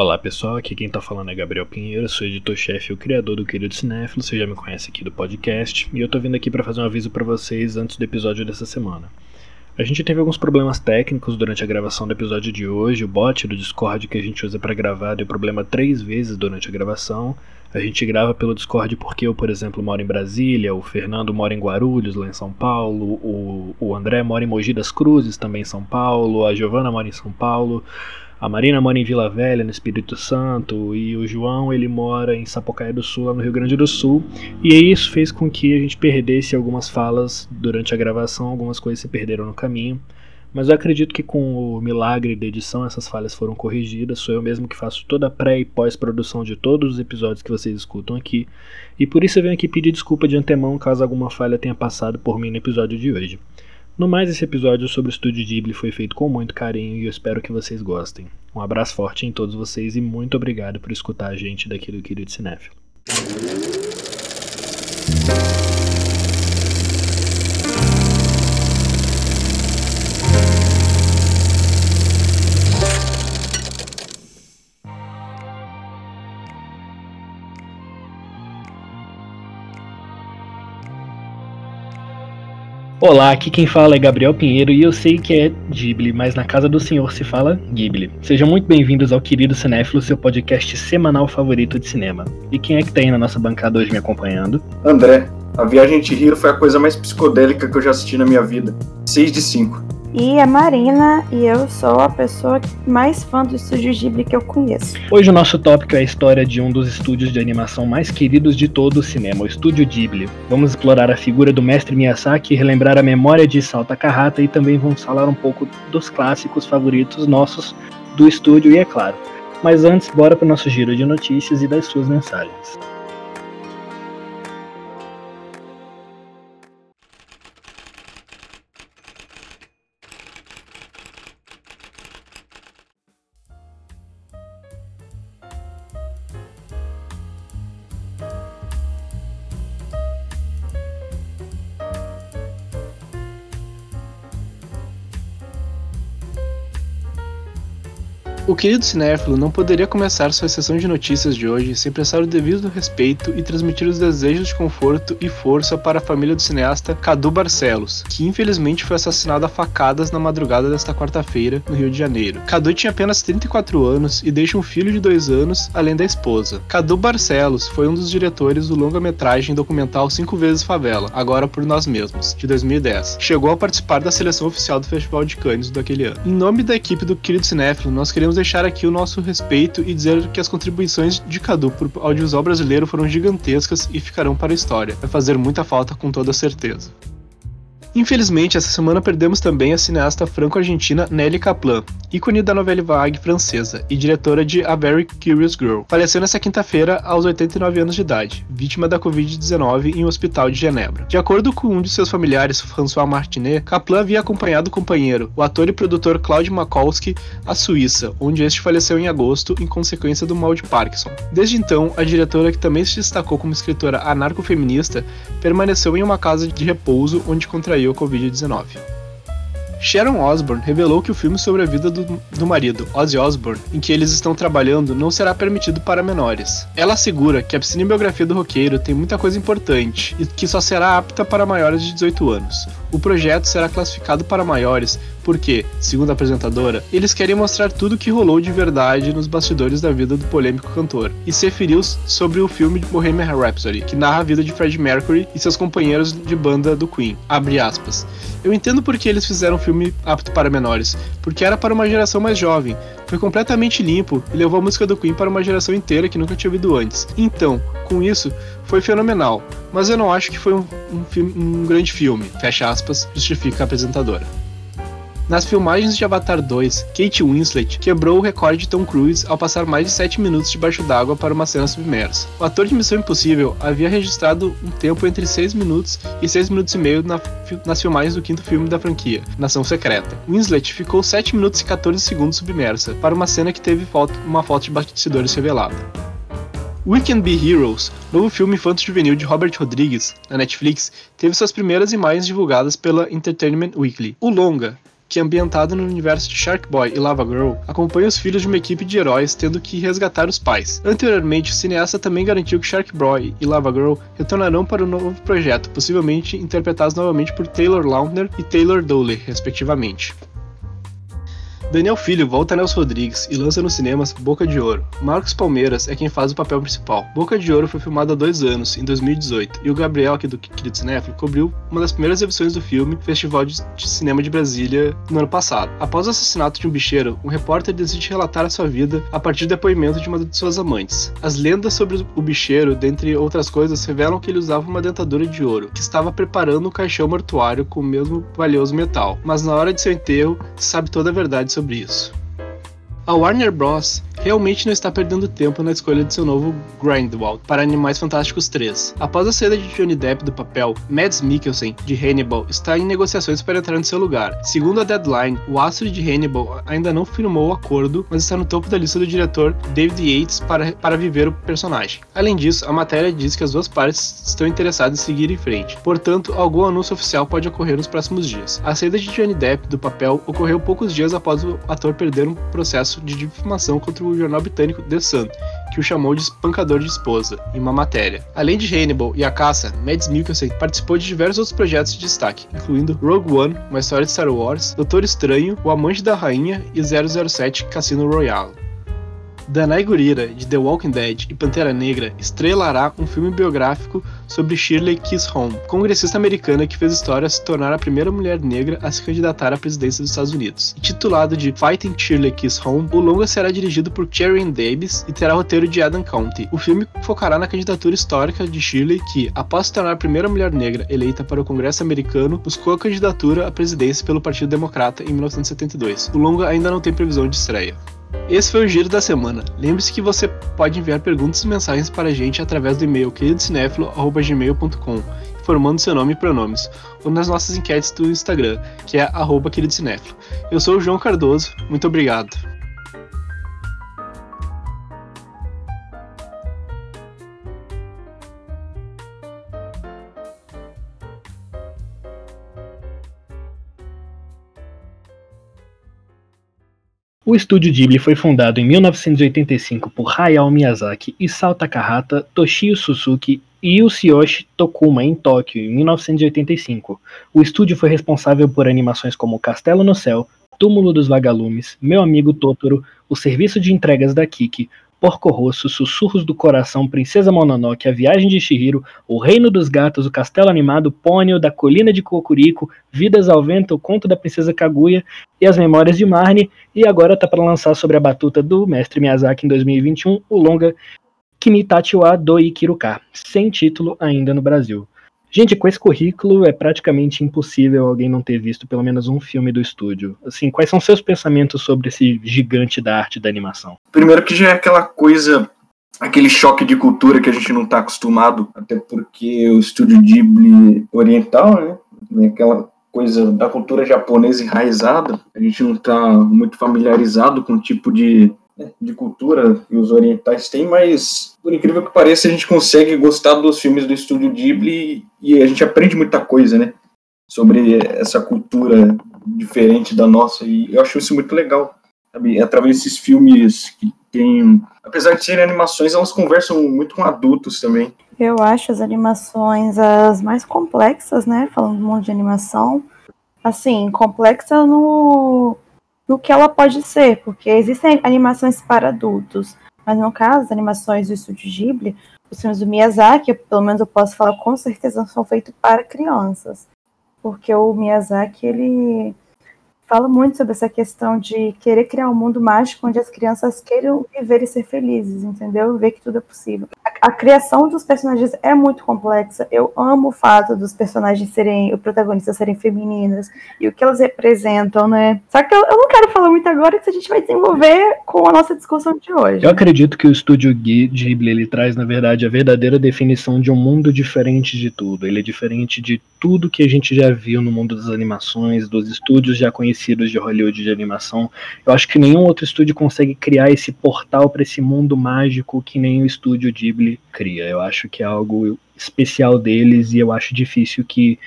Olá pessoal, aqui quem tá falando é Gabriel Pinheiro, sou editor-chefe e o criador do Querido Cinéfilo, você já me conhece aqui do podcast, e eu tô vindo aqui para fazer um aviso para vocês antes do episódio dessa semana. A gente teve alguns problemas técnicos durante a gravação do episódio de hoje, o bot do Discord que a gente usa para gravar deu problema três vezes durante a gravação, a gente grava pelo Discord porque eu, por exemplo, moro em Brasília, o Fernando mora em Guarulhos, lá em São Paulo, o, o André mora em Mogi das Cruzes, também em São Paulo, a Giovana mora em São Paulo, a Marina mora em Vila Velha, no Espírito Santo, e o João ele mora em Sapucaia do Sul, lá no Rio Grande do Sul. E isso fez com que a gente perdesse algumas falas durante a gravação, algumas coisas se perderam no caminho. Mas eu acredito que com o milagre da edição essas falhas foram corrigidas. Sou eu mesmo que faço toda a pré e pós-produção de todos os episódios que vocês escutam aqui. E por isso eu venho aqui pedir desculpa de antemão caso alguma falha tenha passado por mim no episódio de hoje. No mais, esse episódio sobre o Estúdio Ghibli foi feito com muito carinho e eu espero que vocês gostem. Um abraço forte em todos vocês e muito obrigado por escutar a gente daqui do Querido Cinéfilo. Olá, aqui quem fala é Gabriel Pinheiro e eu sei que é Ghibli, mas na casa do senhor se fala Ghibli. Sejam muito bem-vindos ao Querido Cinéfilo, seu podcast semanal favorito de cinema. E quem é que tá aí na nossa bancada hoje me acompanhando? André, a Viagem de Hiro foi a coisa mais psicodélica que eu já assisti na minha vida. 6 de 5. E a Marina, e eu sou a pessoa mais fã do estúdio Ghibli que eu conheço. Hoje o nosso tópico é a história de um dos estúdios de animação mais queridos de todo o cinema, o estúdio Ghibli. Vamos explorar a figura do mestre Miyazaki, relembrar a memória de Salta Kahata e também vamos falar um pouco dos clássicos favoritos nossos do estúdio e é claro. Mas antes, bora para o nosso giro de notícias e das suas mensagens. Querido cinéfilo não poderia começar sua sessão de notícias de hoje sem prestar o devido respeito e transmitir os desejos de conforto e força para a família do cineasta Cadu Barcelos, que infelizmente foi assassinado a facadas na madrugada desta quarta-feira no Rio de Janeiro. Cadu tinha apenas 34 anos e deixa um filho de dois anos, além da esposa. Cadu Barcelos foi um dos diretores do longa-metragem documental Cinco Vezes Favela, agora por nós mesmos, de 2010. Chegou a participar da seleção oficial do Festival de Cannes daquele ano. Em nome da equipe do querido cinéfilo, nós queremos deixar aqui o nosso respeito e dizer que as contribuições de Cadu para o audiovisual brasileiro foram gigantescas e ficarão para a história. Vai fazer muita falta com toda certeza. Infelizmente, essa semana perdemos também a cineasta franco-argentina Nelly Kaplan, ícone da novela vague francesa e diretora de A Very Curious Girl. Faleceu nesta quinta-feira aos 89 anos de idade, vítima da Covid-19 em um hospital de Genebra. De acordo com um de seus familiares, François Martinet, Kaplan havia acompanhado o companheiro, o ator e produtor Claude Makowski, à Suíça, onde este faleceu em agosto em consequência do mal de Parkinson. Desde então, a diretora, que também se destacou como escritora anarcofeminista, permaneceu em uma casa de repouso onde contraiu a Covid-19. Sharon Osbourne revelou que o filme sobre a vida do, do marido, Ozzy Osbourne, em que eles estão trabalhando, não será permitido para menores. Ela assegura que a cinebiografia do roqueiro tem muita coisa importante e que só será apta para maiores de 18 anos. O projeto será classificado para maiores porque, segundo a apresentadora, eles querem mostrar tudo o que rolou de verdade nos bastidores da vida do polêmico cantor, e se referiu sobre o filme de Bohemian Rhapsody, que narra a vida de Freddie Mercury e seus companheiros de banda do Queen. Abre aspas. Eu entendo por que eles fizeram um filme apto para menores, porque era para uma geração mais jovem, foi completamente limpo e levou a música do Queen para uma geração inteira que nunca tinha ouvido antes. Então, com isso, foi fenomenal, mas eu não acho que foi um, um, filme, um grande filme, fecha aspas, justifica a apresentadora. Nas filmagens de Avatar 2, Kate Winslet quebrou o recorde de Tom Cruise ao passar mais de 7 minutos debaixo d'água para uma cena submersa. O ator de Missão Impossível havia registrado um tempo entre 6 minutos e 6 minutos e meio na, nas filmagens do quinto filme da franquia, Nação Secreta. Winslet ficou 7 minutos e 14 segundos submersa para uma cena que teve foto, uma foto de bastidores revelada. We Can Be Heroes, novo filme infanto-juvenil de Robert Rodrigues, na Netflix, teve suas primeiras imagens divulgadas pela Entertainment Weekly. O longa que ambientado no universo de Shark Boy e Lava Girl, acompanha os filhos de uma equipe de heróis tendo que resgatar os pais. Anteriormente, o cineasta também garantiu que Shark Boy e Lava Girl retornarão para o um novo projeto, possivelmente interpretados novamente por Taylor Lautner e Taylor Dowley, respectivamente. Daniel Filho volta a Nelson Rodrigues e lança nos cinemas Boca de Ouro. Marcos Palmeiras é quem faz o papel principal. Boca de Ouro foi filmado há dois anos, em 2018, e o Gabriel, aqui do Querido Cinéfilo, cobriu uma das primeiras exibições do filme Festival de Cinema de Brasília no ano passado. Após o assassinato de um bicheiro, um repórter decide relatar a sua vida a partir do depoimento de uma de suas amantes. As lendas sobre o bicheiro, dentre outras coisas, revelam que ele usava uma dentadura de ouro, que estava preparando um caixão mortuário com o mesmo valioso metal. Mas na hora de seu enterro, se sabe toda a verdade sobre isso. A Warner Bros realmente não está perdendo tempo na escolha de seu novo Grindelwald para Animais Fantásticos 3. Após a saída de Johnny Depp do papel, Mads Mikkelsen, de Hannibal, está em negociações para entrar no seu lugar. Segundo a Deadline, o astro de Hannibal ainda não firmou o acordo, mas está no topo da lista do diretor David Yates para, para viver o personagem. Além disso, a matéria diz que as duas partes estão interessadas em seguir em frente, portanto, algum anúncio oficial pode ocorrer nos próximos dias. A saída de Johnny Depp do papel ocorreu poucos dias após o ator perder um processo de difamação contra o jornal britânico The Sun, que o chamou de espancador de esposa, em uma matéria. Além de Hannibal e A Caça, Mads Mikkelsen participou de diversos outros projetos de destaque, incluindo Rogue One, uma história de Star Wars, Doutor Estranho, O Amante da Rainha e 007 Cassino Royale. Danai Gurira, de The Walking Dead e Pantera Negra, estrelará um filme biográfico sobre Shirley Home, congressista americana que fez história se tornar a primeira mulher negra a se candidatar à presidência dos Estados Unidos. Titulado de Fighting Shirley Home, o longa será dirigido por Karen Davis e terá roteiro de Adam County. O filme focará na candidatura histórica de Shirley, que, após se tornar a primeira mulher negra eleita para o Congresso americano, buscou a candidatura à presidência pelo Partido Democrata em 1972. O longa ainda não tem previsão de estreia. Esse foi o Giro da Semana. Lembre-se que você pode enviar perguntas e mensagens para a gente através do e-mail queridocinéfilo.gmail.com, informando seu nome e pronomes, ou nas nossas enquetes do Instagram, que é queridocinéfilo. Eu sou o João Cardoso, muito obrigado. O estúdio Ghibli foi fundado em 1985 por Hayao Miyazaki, Isao Takahata, Toshio Suzuki e Yasuyoshi Tokuma em Tóquio em 1985. O estúdio foi responsável por animações como Castelo no Céu, Túmulo dos Vagalumes, Meu Amigo Totoro, O Serviço de Entregas da Kiki, Porco Rosso, Sussurros do Coração, Princesa Mononoke, A Viagem de Shihiro, O Reino dos Gatos, O Castelo Animado, Pônio, Da Colina de Cocurico, Vidas ao Vento, O Conto da Princesa Kaguya e As Memórias de Marnie, e agora tá para lançar sobre a batuta do mestre Miyazaki em 2021, o longa Kimitachi wa Doi Kiruka, sem título ainda no Brasil. Gente, com esse currículo é praticamente impossível alguém não ter visto pelo menos um filme do estúdio. Assim, quais são seus pensamentos sobre esse gigante da arte da animação? Primeiro que já é aquela coisa, aquele choque de cultura que a gente não está acostumado, até porque o estúdio Ghibli oriental, né, é aquela coisa da cultura japonesa enraizada, a gente não está muito familiarizado com o tipo de de cultura que os orientais têm, mas por incrível que pareça, a gente consegue gostar dos filmes do estúdio Ghibli e a gente aprende muita coisa, né? Sobre essa cultura diferente da nossa, e eu acho isso muito legal. Sabe? Através desses filmes que tem. Apesar de serem animações, elas conversam muito com adultos também. Eu acho as animações as mais complexas, né? Falando um monte de animação. Assim, complexa no no que ela pode ser, porque existem animações para adultos, mas no caso, as animações do Estúdio Ghibli, os filmes do Miyazaki, pelo menos eu posso falar com certeza, são feitos para crianças, porque o Miyazaki, ele fala muito sobre essa questão de querer criar um mundo mágico onde as crianças queiram viver e ser felizes, entendeu? Ver que tudo é possível. A, a, criação dos personagens é muito complexa. Eu amo o fato dos personagens serem, os protagonistas serem femininas e o que elas representam, né? Só que eu, eu não quero falar muito agora que a gente vai desenvolver com a nossa discussão de hoje. Eu acredito que o estúdio Ghibli ele traz, na verdade, a verdadeira definição de um mundo diferente de tudo. Ele é diferente de tudo que a gente já viu no mundo das animações, dos estúdios já conhecidos de Hollywood de animação. Eu acho que nenhum outro estúdio consegue criar esse portal para esse mundo mágico que nem o estúdio Ghibli cria. Eu acho que é algo especial deles e eu acho difícil que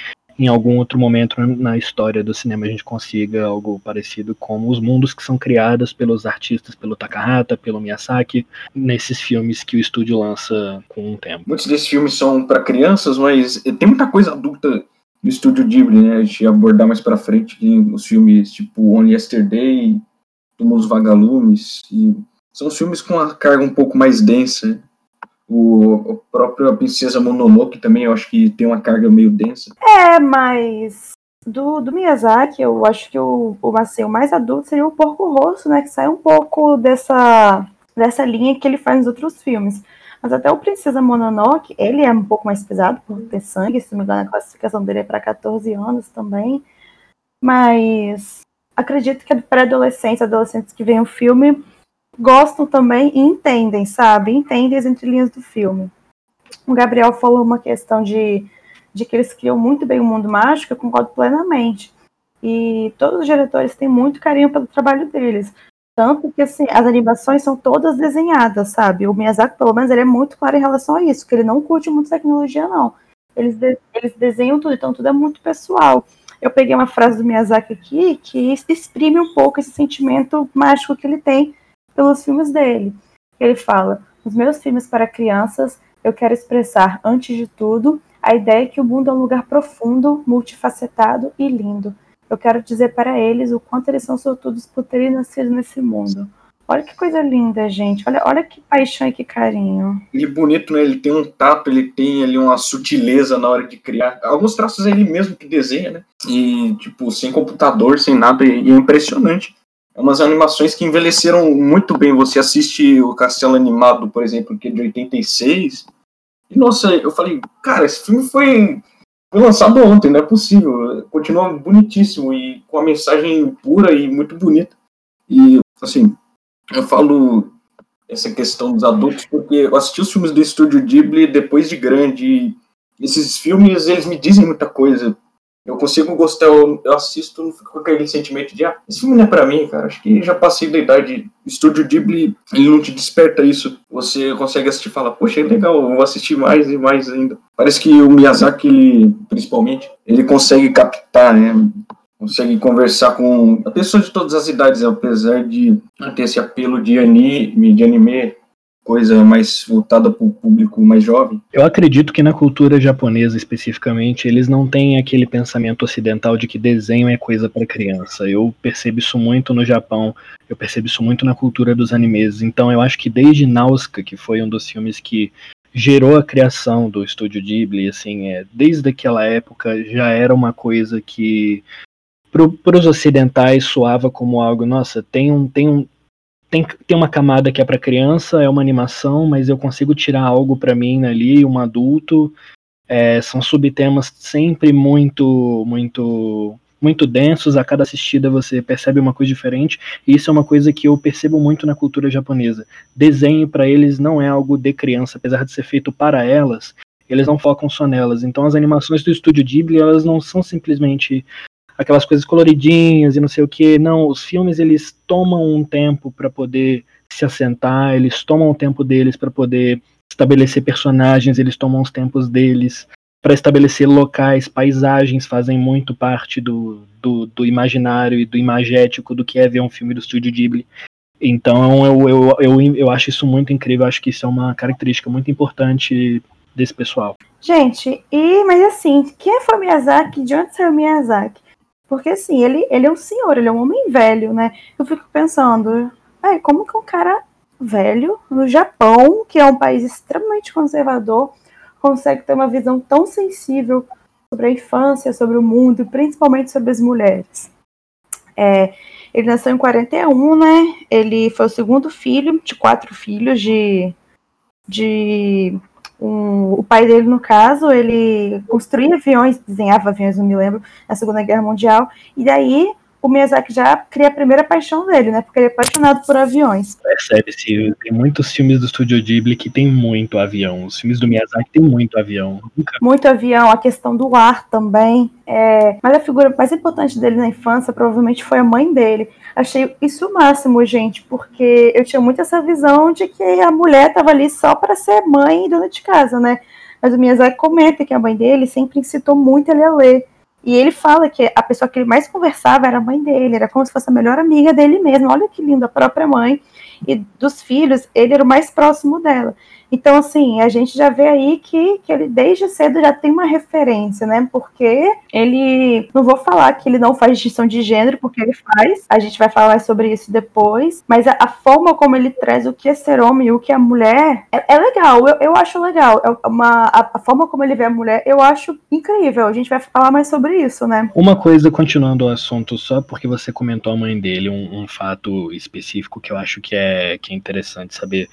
em algum outro momento na história do cinema a gente consiga algo parecido como os mundos que são criados pelos artistas, pelo Takahata, pelo Miyazaki, nesses filmes que o estúdio lança com um tempo. Muitos desses filmes são para crianças, mas tem muita coisa adulta no estúdio Ghibli, né? A gente ia abordar mais para frente os filmes tipo Only Yesterday, Túmulos Vagalumes, e são filmes com uma carga um pouco mais densa. O, o próprio Princesa Mononoke também, eu acho que tem uma carga meio densa. É, mas do, do Miyazaki, eu acho que o, o, assim, o mais adulto seria o Porco Rosso, né? Que sai um pouco dessa, dessa linha que ele faz nos outros filmes. Mas até o Princesa Mononoke, ele é um pouco mais pesado por ter sangue, se não me engano, a classificação dele é para 14 anos também. Mas acredito que para adolescentes, adolescentes que veem o filme, gostam também e entendem, sabe? Entendem as entrelinhas do filme. O Gabriel falou uma questão de, de que eles criam muito bem o mundo mágico, eu concordo plenamente. E todos os diretores têm muito carinho pelo trabalho deles. Tanto que assim, as animações são todas desenhadas, sabe? O Miyazaki, pelo menos, ele é muito claro em relação a isso, que ele não curte muito tecnologia, não. Eles, de, eles desenham tudo, então tudo é muito pessoal. Eu peguei uma frase do Miyazaki aqui que exprime um pouco esse sentimento mágico que ele tem pelos filmes dele. Ele fala: nos meus filmes para crianças, eu quero expressar, antes de tudo, a ideia que o mundo é um lugar profundo, multifacetado e lindo. Eu quero dizer para eles o quanto eles são sortudos por terem nascido nesse mundo. Olha que coisa linda, gente. Olha, olha que paixão e que carinho. Ele é bonito, né? Ele tem um tato, ele tem ali uma sutileza na hora de criar. Alguns traços é ele mesmo que desenha, né? E, tipo, sem computador, sem nada, e é impressionante. Umas animações que envelheceram muito bem. Você assiste o Castelo Animado, por exemplo, que é de 86. E nossa, eu falei, cara, esse filme foi, foi lançado ontem, não é possível. Continua bonitíssimo e com a mensagem pura e muito bonita. E, assim, eu falo essa questão dos adultos porque eu assisti os filmes do estúdio Ghibli depois de grande. E esses filmes, eles me dizem muita coisa eu consigo gostar, eu, assisto, não fico com aquele sentimento de, ah, esse filme não é pra mim, cara. Acho que já passei da idade. Estúdio Ghibli, ele não te desperta isso. Você consegue assistir e fala, poxa, é legal, vou assistir mais e mais ainda. Parece que o Miyazaki, ele, principalmente, ele consegue captar, né? Consegue conversar com pessoas de todas as idades, apesar de ter esse apelo de anime, de anime coisa mais voltada para o público mais jovem? Eu acredito que na cultura japonesa especificamente eles não têm aquele pensamento ocidental de que desenho é coisa para criança. Eu percebo isso muito no Japão, eu percebo isso muito na cultura dos animes. Então eu acho que desde Nausicaa, que foi um dos filmes que gerou a criação do estúdio Ghibli, assim, é, desde aquela época já era uma coisa que para os ocidentais soava como algo, nossa, tem um, tem um, tem, tem uma camada que é para criança, é uma animação, mas eu consigo tirar algo para mim ali, um adulto. É, são subtemas sempre muito, muito, muito densos. A cada assistida você percebe uma coisa diferente. E isso é uma coisa que eu percebo muito na cultura japonesa. Desenho para eles não é algo de criança, apesar de ser feito para elas. Eles não focam só nelas. Então as animações do estúdio Ghibli elas não são simplesmente aquelas coisas coloridinhas e não sei o que. Não, os filmes eles tomam um tempo para poder se assentar, eles tomam o tempo deles para poder estabelecer personagens, eles tomam os tempos deles para estabelecer locais, paisagens fazem muito parte do, do, do, imaginário e do imagético do que é ver um filme do estúdio Ghibli. Então eu, eu, eu, eu acho isso muito incrível, acho que isso é uma característica muito importante desse pessoal. Gente, e mas assim, quem foi Miyazaki? De onde saiu Miyazaki? Porque assim, ele, ele é um senhor, ele é um homem velho, né? Eu fico pensando, é, como que um cara velho no Japão, que é um país extremamente conservador, consegue ter uma visão tão sensível sobre a infância, sobre o mundo, principalmente sobre as mulheres. É, ele nasceu em 41, né? Ele foi o segundo filho de quatro filhos de, de um, o pai dele, no caso, ele construía aviões, desenhava aviões, não me lembro, na Segunda Guerra Mundial, e daí o Miyazaki já cria a primeira paixão dele, né? Porque ele é apaixonado por aviões. Percebe-se, tem muitos filmes do Studio Ghibli que tem muito avião. Os filmes do Miyazaki tem muito avião. Nunca... Muito avião, a questão do ar também. É... Mas a figura mais importante dele na infância provavelmente foi a mãe dele. Achei isso o máximo, gente, porque eu tinha muito essa visão de que a mulher estava ali só para ser mãe e dona de casa, né? Mas o Miyazaki comenta que a mãe dele sempre incitou muito ele a ler. E ele fala que a pessoa que ele mais conversava era a mãe dele, era como se fosse a melhor amiga dele mesmo. Olha que lindo, a própria mãe. E dos filhos, ele era o mais próximo dela. Então, assim, a gente já vê aí que, que ele desde cedo já tem uma referência, né? Porque ele. Não vou falar que ele não faz distinção de gênero, porque ele faz. A gente vai falar sobre isso depois. Mas a, a forma como ele traz o que é ser homem e o que é mulher é, é legal. Eu, eu acho legal. É uma, a, a, forma como ele vê a mulher, eu acho incrível. A gente vai falar mais sobre isso, né? Uma coisa, continuando o assunto, só porque você comentou a mãe dele, um, um fato específico que eu acho que é, que é interessante saber.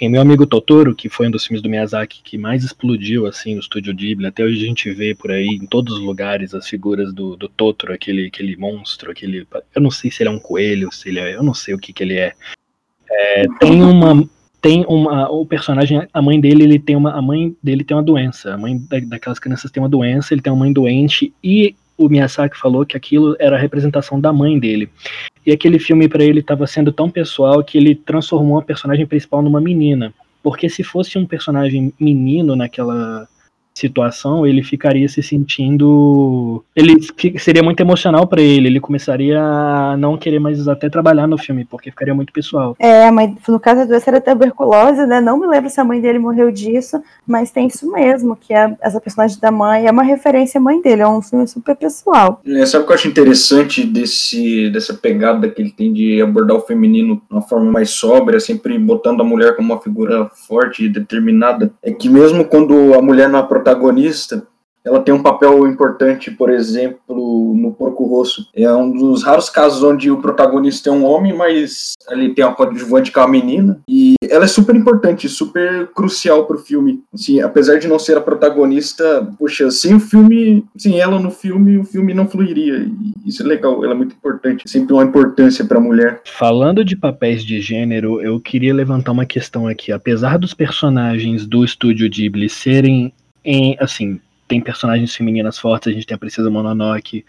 Em meu amigo Totoro, que foi um dos filmes do Miyazaki que mais explodiu assim no estúdio Ghibli, até hoje a gente vê por aí em todos os lugares as figuras do, do Totoro, aquele, aquele monstro, aquele. Eu não sei se ele é um coelho, se ele é. Eu não sei o que, que ele é. é tem uma. Tem uma. O personagem, a mãe dele, ele tem uma. A mãe dele tem uma doença. A mãe da, daquelas crianças tem uma doença, ele tem uma mãe doente e o Miyazaki falou que aquilo era a representação da mãe dele. E aquele filme para ele estava sendo tão pessoal que ele transformou a personagem principal numa menina. Porque se fosse um personagem menino naquela situação, ele ficaria se sentindo. Ele seria muito emocional para ele, ele começaria a não querer mais até trabalhar no filme, porque ficaria muito pessoal. É, a mãe, no caso a doença era tuberculose, né? Não me lembro se a mãe dele morreu disso, mas tem isso mesmo, que é essa personagem da mãe é uma referência à mãe dele, é um filme super pessoal. É, sabe o que eu acho interessante desse, dessa pegada que ele tem de abordar o feminino de uma forma mais sóbria, sempre botando a mulher como uma figura forte e determinada? É que mesmo quando a mulher não é protagonista, ela tem um papel importante, por exemplo, no Porco Rosso. É um dos raros casos onde o protagonista é um homem, mas ele tem uma coadjuvante com a menina. E ela é super importante, super crucial pro filme. Assim, apesar de não ser a protagonista, poxa, sem o filme, sem ela no filme, o filme não fluiria. E isso é legal, ela é muito importante. Sempre uma importância pra mulher. Falando de papéis de gênero, eu queria levantar uma questão aqui. Apesar dos personagens do estúdio Ghibli serem em, assim, tem personagens femininas fortes, a gente tem a Princesa Mononoke,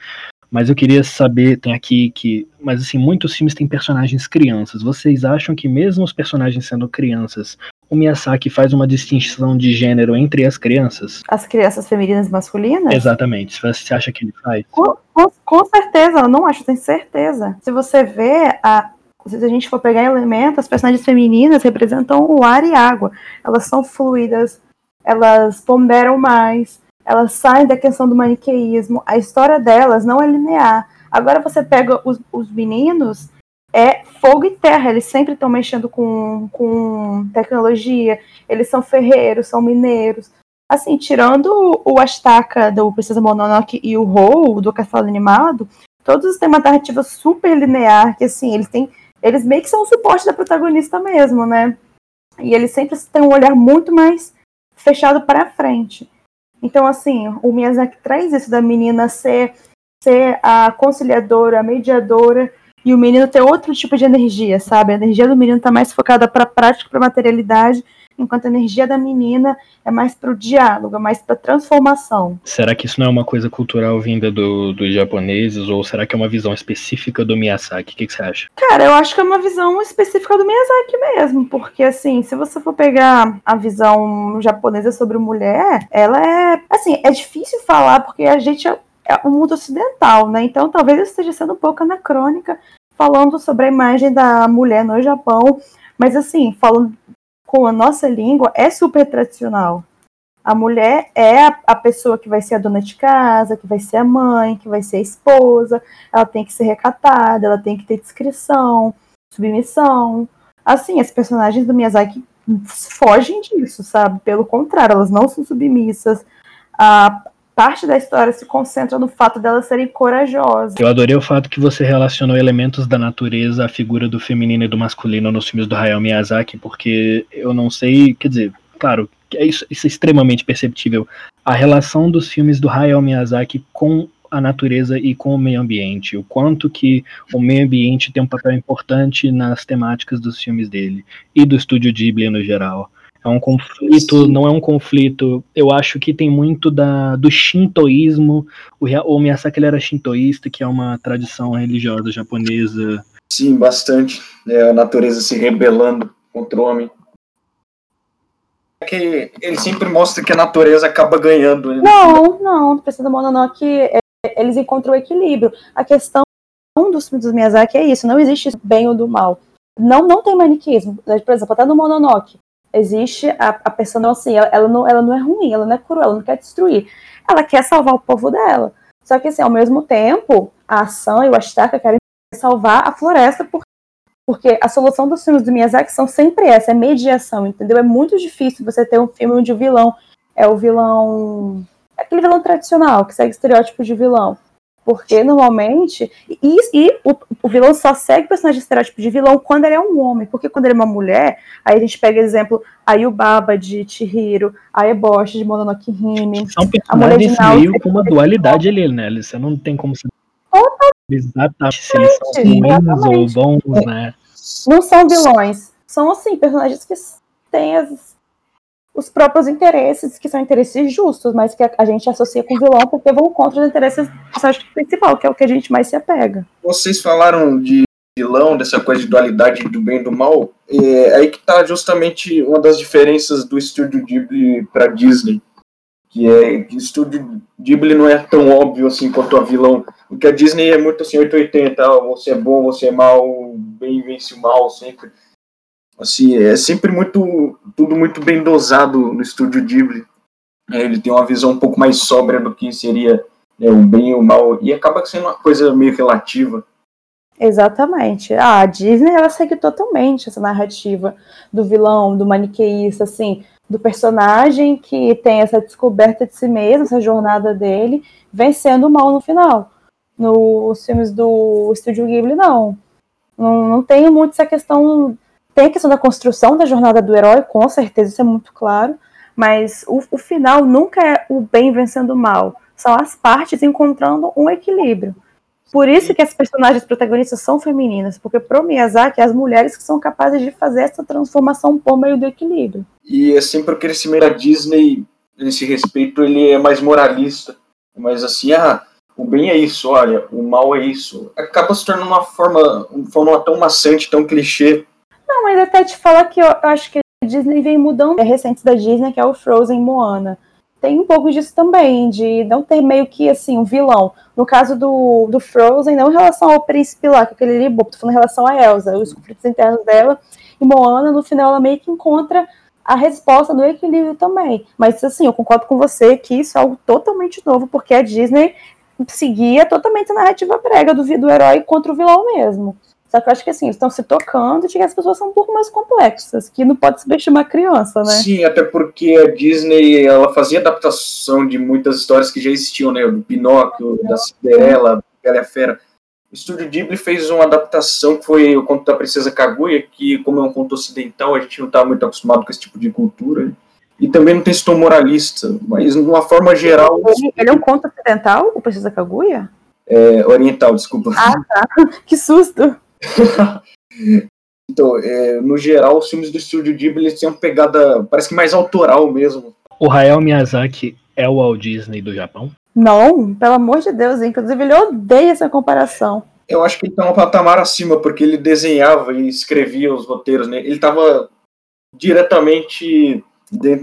mas eu queria saber, tem aqui que, mas assim, muitos filmes têm personagens crianças. Vocês acham que mesmo os personagens sendo crianças, o Miyazaki faz uma distinção de gênero entre as crianças? As crianças femininas e masculinas? Exatamente. Você acha que ele faz? Com, com, com certeza, eu não acho, tenho certeza. Se você vê a, se a gente for pegar elementos, as personagens femininas representam o ar e água. Elas são fluidas, elas ponderam mais, elas saem da questão do maniqueísmo, a história delas não é linear. Agora você pega os, os meninos, é fogo e terra, eles sempre estão mexendo com, com tecnologia, eles são ferreiros, são mineiros. Assim, tirando o Astaka do Princesa Mononoke e o Rou do Castelo Animado, todos têm uma narrativa super linear, que assim, eles têm. Eles meio que são o suporte da protagonista mesmo, né? E eles sempre têm um olhar muito mais fechado para frente. Então, assim, o Miyazaki traz isso da menina ser, ser a conciliadora, a mediadora, e o menino ter outro tipo de energia, sabe? A energia do menino está mais focada para a prática, para a materialidade, enquanto a energia da menina é mais para o diálogo, é mais para transformação. Será que isso não é uma coisa cultural vinda do, dos japoneses ou será que é uma visão específica do Miyazaki? O que, que, você acha? Cara, eu acho que é uma visão específica do Miyazaki mesmo, porque assim, se você for pegar a visão japonesa sobre mulher, ela é assim, é difícil falar porque a gente é é o mundo ocidental, né? Então talvez eu esteja sendo um pouco anacrônica falando sobre a imagem da mulher no Japão, mas assim, falando com a nossa língua, é super tradicional. A mulher é a, pessoa que vai ser a dona de casa, que vai ser a mãe, que vai ser a esposa, ela tem que ser recatada, ela tem que ter discrição, submissão. Assim, as personagens do Miyazaki fogem disso, sabe? Pelo contrário, elas não são submissas. A, parte da história se concentra no fato delas serem corajosas. Eu adorei o fato que você relacionou elementos da natureza à figura do feminino e do masculino nos filmes do Hayao Miyazaki, porque eu não sei, quer dizer, claro, é isso, isso é extremamente perceptível. A relação dos filmes do Hayao Miyazaki com a natureza e com o meio ambiente, o quanto que o meio ambiente tem um papel importante nas temáticas dos filmes dele e do estúdio Ghibli no geral. É um conflito, Sim. não é um conflito. Eu acho que tem muito da, do shintoísmo. O, o Miyazaki ele era shintoísta, que é uma tradição religiosa japonesa. Sim, bastante. É a natureza se rebelando contra o homem. É que ele sempre mostra que a natureza acaba ganhando. Né? Não, não. O Precisa Mononoke, eles encontram o equilíbrio. A questão dos filmes do Miyazaki é isso, não existe bem ou do mal. Não, não tem maniqueísmo. Por exemplo, até no Mononoke, existe a, a personagem assim, ela, ela, não, ela não é ruim, ela não é cruel, ela não quer destruir. Ela quer salvar o povo dela. Só que, assim, ao mesmo tempo, a ação e o Astaka querem salvar a floresta por, porque a solução dos filmes do Miyazaki são sempre essa, é mediação, entendeu? É muito difícil você ter um filme onde o vilão é o vilão. Aquele vilão tradicional, que segue estereótipo de vilão. Porque normalmente. E, e o, o, vilão só segue o personagem estereótipo de vilão quando ele é um homem. Porque quando ele é uma mulher, aí a gente pega exemplo a Yubaba de Chihiro, a Eboshi de Mononoke Hime. São personagens meio com uma dualidade ali, né? Você não tem como se. Exatamente se eles são ruins ou bons, né? Não são vilões. São, assim, personagens que têm as os próprios interesses, que são interesses justos, mas que a, gente associa com vilão porque vão contra os interesses principal, que é o que a gente mais se apega. Vocês falaram de vilão, dessa coisa de dualidade do bem e do mal, é aí que está justamente uma das diferenças do estúdio Ghibli para Disney, que é que o estúdio Ghibli não é tão óbvio assim quanto a vilão, porque a Disney é muito assim 880, você é bom, você é mal, bem vence o mal sempre. Assim, é sempre muito tudo muito bem dosado no estúdio Ghibli. É, ele tem uma visão um pouco mais sóbria do que seria né, o bem e o mal e acaba sendo uma coisa meio relativa. Exatamente. Ah, a Disney ela segue totalmente essa narrativa do vilão, do maniqueísta, assim, do personagem que tem essa descoberta de si mesmo, essa jornada dele, vencendo o mal no final. Nos filmes do Estúdio Ghibli, não. Não, não tem muito essa questão tem a questão da construção da jornada do herói, com certeza, isso é muito claro, mas o, o final nunca é o bem vencendo o mal. São as partes encontrando um equilíbrio. Por isso que as personagens protagonistas são femininas, porque pro Miyazaki, as mulheres que são capazes de fazer essa transformação por meio do equilíbrio. E é sempre o crescimento da Disney, nesse respeito, ele é mais moralista. Mas assim, ah, o bem é isso, olha, o mal é isso. Acaba se tornando uma forma, uma forma tão maçante, tão clichê, não, mas até te falar que eu, eu acho que a Disney vem mudando é recente da Disney, que é o Frozen Moana. Tem um pouco disso também, de não ter meio que assim, um vilão. No caso do, do Frozen, não em relação ao príncipe lá, que aquele Libo, tô falando em relação a Elsa, os conflitos internos dela. E Moana, no final, ela meio que encontra a resposta no equilíbrio também. Mas assim, eu concordo com você que isso é algo totalmente novo, porque a Disney seguia totalmente a narrativa prega do, do herói contra o vilão mesmo. Só que eu acho que assim, estão se tocando que as pessoas são um pouco mais complexas, que não pode subestimar criança, né? Sim, até porque a Disney ela fazia adaptação de muitas histórias que já existiam, né? Do Pinóquio, da Cinderela, Bela e a Fera. O estúdio Ghibli fez uma adaptação que foi o conto da Princesa Kaguya, que como é um conto ocidental, a gente não está muito acostumado com esse tipo de cultura. E também não tem esse tom moralista, mas de uma forma geral... Ele, ele é um conto ocidental, o Princesa Kaguya? É, oriental, desculpa. Ah, tá. Que susto! então, é, no geral, os filmes do estúdio Ghibli têm uma pegada, parece que mais autoral mesmo. O Hayao Miyazaki é o Walt Disney do Japão? Não, pelo amor de Deus, inclusive ele odeia essa comparação. Eu acho que ele tá um patamar acima, porque ele desenhava e escrevia os roteiros, né? Ele estava diretamente